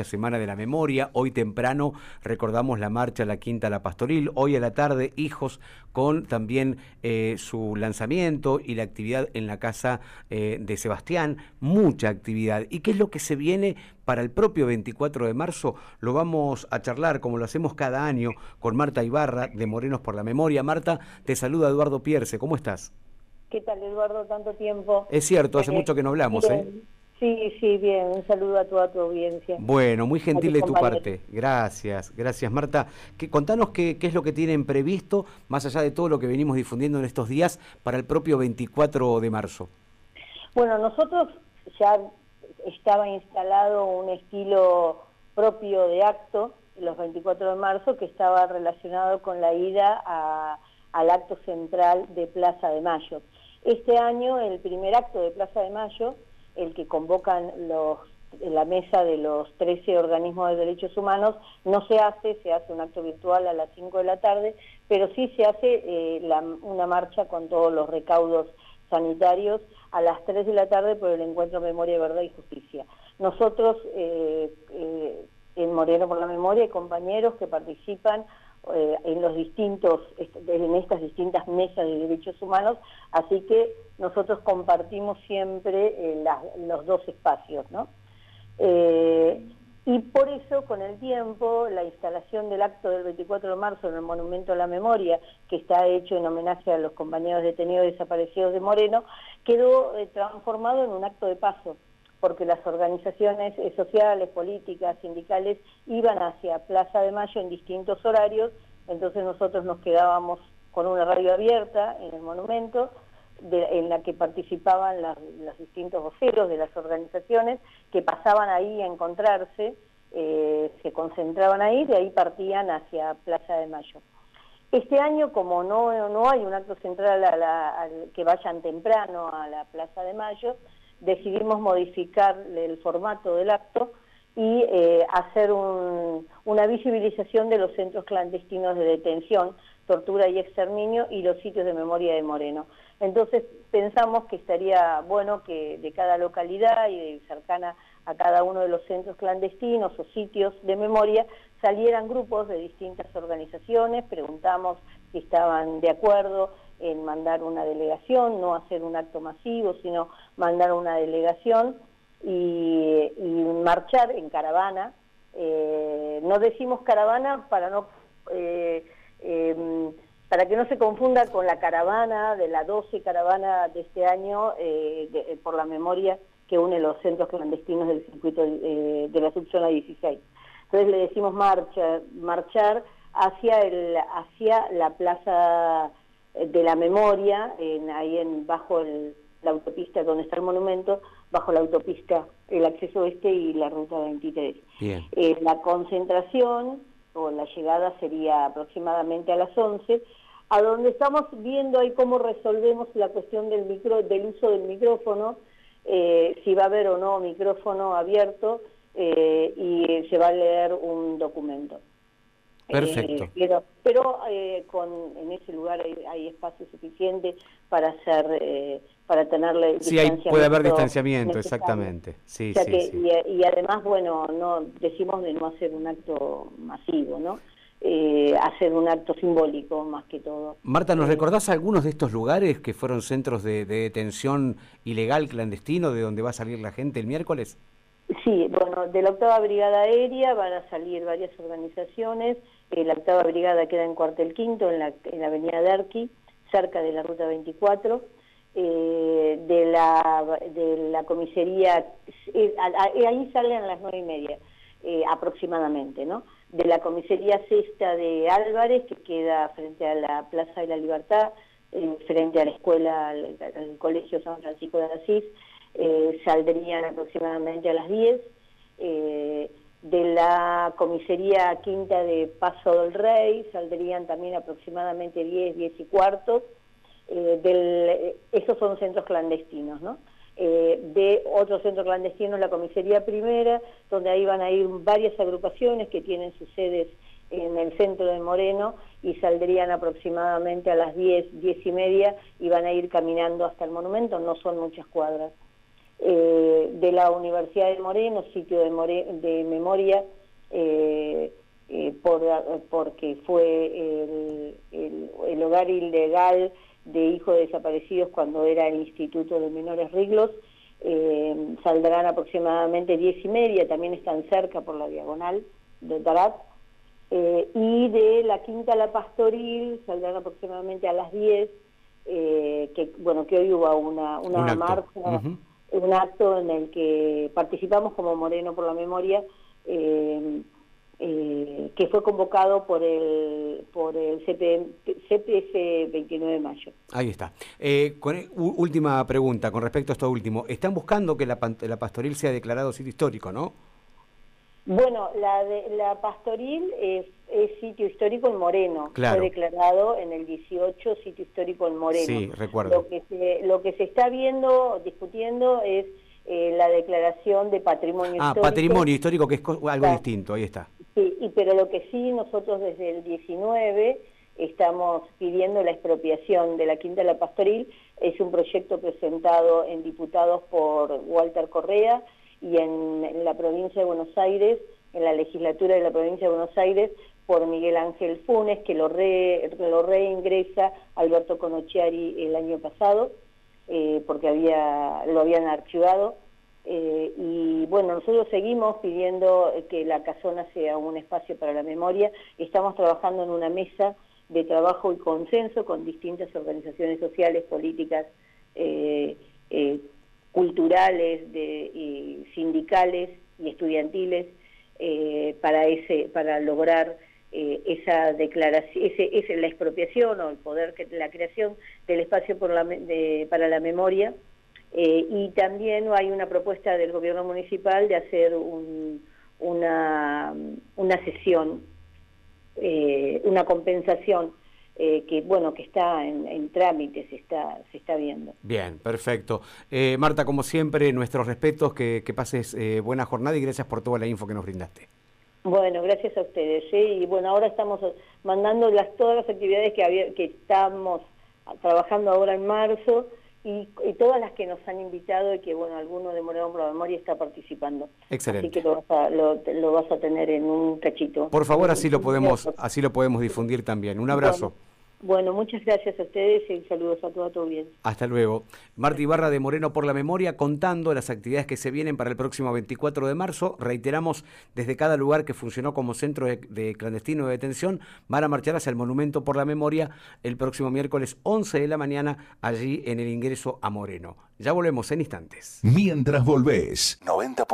esta Semana de la Memoria. Hoy temprano recordamos la marcha a la Quinta La Pastoril. Hoy a la tarde, hijos con también eh, su lanzamiento y la actividad en la casa eh, de Sebastián. Mucha actividad. ¿Y qué es lo que se viene para el propio 24 de marzo? Lo vamos a charlar como lo hacemos cada año con Marta Ibarra de Morenos por la Memoria. Marta, te saluda Eduardo Pierce. ¿Cómo estás? ¿Qué tal, Eduardo? Tanto tiempo. Es cierto, hace mucho que no hablamos, ¿eh? Sí, sí, bien. Un saludo a toda tu audiencia. Bueno, muy gentil de tu parte. Gracias, gracias Marta. Que, contanos qué, qué, es lo que tienen previsto, más allá de todo lo que venimos difundiendo en estos días, para el propio 24 de marzo. Bueno, nosotros ya estaba instalado un estilo propio de acto, los 24 de marzo, que estaba relacionado con la ida a, al acto central de Plaza de Mayo. Este año, el primer acto de Plaza de Mayo, el que convocan la mesa de los 13 organismos de derechos humanos, no se hace, se hace un acto virtual a las 5 de la tarde, pero sí se hace eh, una marcha con todos los recaudos sanitarios a las 3 de la tarde por el encuentro Memoria, Verdad y Justicia. Nosotros eh, eh, en Moreno por la Memoria hay compañeros que participan eh, en los distintos, en estas distintas mesas de derechos humanos, así que nosotros compartimos siempre eh, los dos espacios, ¿no? Eh, y por eso, con el tiempo, la instalación del acto del 24 de marzo en el Monumento a la Memoria, que está hecho en homenaje a los compañeros detenidos desaparecidos de Moreno, quedó transformado en un acto de paso porque las organizaciones eh, sociales, políticas, sindicales iban hacia Plaza de Mayo en distintos horarios, entonces nosotros nos quedábamos con una radio abierta en el monumento, en la que participaban los distintos voceros de las organizaciones que pasaban ahí a encontrarse, eh, se concentraban ahí, de ahí partían hacia Plaza de Mayo. Este año, como no, no hay un acto central que vayan temprano a la Plaza de Mayo, decidimos modificar el formato del acto y eh, hacer una visibilización de los centros clandestinos de detención, tortura y exterminio y los sitios de memoria de Moreno. Entonces pensamos que estaría bueno que de cada localidad y cercana a cada uno de los centros clandestinos o sitios de memoria salieran grupos de distintas organizaciones, preguntamos si estaban de acuerdo en mandar una delegación, no hacer un acto masivo, sino mandar una delegación y, marchar en caravana. Eh, no decimos caravana para no... Eh, em, para que no se confunda con la caravana de la 12 caravana de este año eh, por la memoria que une los centros clandestinos del circuito de la subzona 16. Entonces le decimos marcha, marchar hacia, el, hacia la plaza de la memoria, en, ahí en, bajo la autopista donde está el monumento, bajo la autopista, el acceso este y la ruta 23. Eh, la concentración o la llegada sería aproximadamente a las 11, a donde estamos viendo ahí cómo resolvemos la cuestión del, micro, del uso del micrófono, eh, si va a haber o no micrófono abierto eh, y se va a leer un documento. Perfecto. Eh, pero, eh, con, en ese lugar hay, espacio suficiente para hacer, eh, para tenerle Sí, puede haber distanciamiento, exactamente. Sí, sí, Y, además, bueno, no decimos de no hacer un acto masivo, ¿no? hacer un acto simbólico más que todo. Marta, ¿nos recordás algunos de estos lugares que fueron centros de, de detención ilegal, clandestino, de donde va a salir la gente el miércoles? Sí, bueno, de la octava brigada aérea van a salir varias organizaciones. Eh, la octava brigada queda en Cuartel Quinto, en la, en la avenida Derqui, cerca de la ruta 24. Eh, de, la, de la comisaría, eh, ahí salen a las nueve y media aproximadamente, ¿no? De la comisaría sexta de Álvarez, que queda frente a la Plaza de la Libertad, frente a la escuela, al, al Colegio San Francisco de Asís, eh, saldrían aproximadamente a las 10. Eh, de la comisaría quinta de Paso del Rey saldrían también aproximadamente 10, 10 y cuartos. Eh, del, esos son centros clandestinos, ¿no? de otro centro clandestino, la comisaría primera, donde ahí van a ir varias agrupaciones que tienen sus sedes en el centro de Moreno y saldrían aproximadamente a las 10, 10 y media y van a ir caminando hasta el monumento, no son muchas cuadras. Eh, de la Universidad de Moreno, sitio de, de memoria, eh, por, porque fue el, hogar ilegal de hijos desaparecidos cuando era el Instituto de Menores Riglos, saldrán aproximadamente diez y media, también están cerca por la diagonal de Tarat, y de la Quinta La Pastoril saldrán aproximadamente a las 10, que bueno que hoy hubo una, una marcha un acto en el que participamos como Moreno por la Memoria, eh, eh, que fue convocado por el por el CPF 29 de mayo. Ahí está. Eh, última pregunta con respecto a esto último. Están buscando que la, la pastoril sea declarado sitio histórico, ¿no? Bueno, la, de, la pastoril es, sitio histórico en Moreno. Fue declarado en el 18 sitio histórico en Moreno. Sí, recuerdo. Lo que se, lo que se está viendo, discutiendo, es eh, la declaración de patrimonio ah, histórico. Ah, patrimonio histórico, que es algo distinto, ahí está. Sí, y, pero lo que sí, nosotros desde el 19 estamos pidiendo la expropiación de la Quinta de la Pastoril. Es un proyecto presentado en diputados por Walter Correa, y en, la provincia de Buenos Aires, en la legislatura de la provincia de Buenos Aires, por Miguel Ángel Funes, que lo, lo reingresa Alberto Conocchiari el año pasado, eh, porque había, lo habían archivado. Eh, y bueno, nosotros seguimos pidiendo que la casona sea un espacio para la memoria. Estamos trabajando en una mesa de trabajo y consenso con distintas organizaciones sociales, políticas, eh, culturales, de, sindicales y estudiantiles eh, para, ese, para lograr eh, esa declaración, ese, la expropiación o el poder, que, la creación del espacio para la memoria. Eh, y también hay una propuesta del gobierno municipal de hacer una, una sesión, una compensación eh, que bueno que está en, trámite, se está, se está viendo. Bien, perfecto. Eh, Marta, como siempre, nuestros respetos, que, pases eh, buena jornada y gracias por toda la info que nos brindaste. Bueno, gracias a ustedes. Y bueno, ahora estamos mandando las, todas las actividades que, había, que estamos trabajando ahora en marzo y, todas las que nos han invitado y que, bueno, alguno de Moreno por la Memoria está participando. Excelente. Así que lo vas, a, lo, vas a tener en un cachito. Por favor, así lo podemos, así lo podemos difundir también. Un abrazo. Bueno, muchas gracias a ustedes y saludos a toda tu bien. Hasta luego. Marta Ibarra de Moreno por la Memoria contando las actividades que se vienen para el próximo 24 de marzo. Reiteramos, desde cada lugar que funcionó como centro de, clandestino de detención, van a marchar hacia el Monumento por la Memoria el próximo miércoles 11 de la mañana, allí en el ingreso a Moreno. Ya volvemos en instantes. Mientras volvés, 90.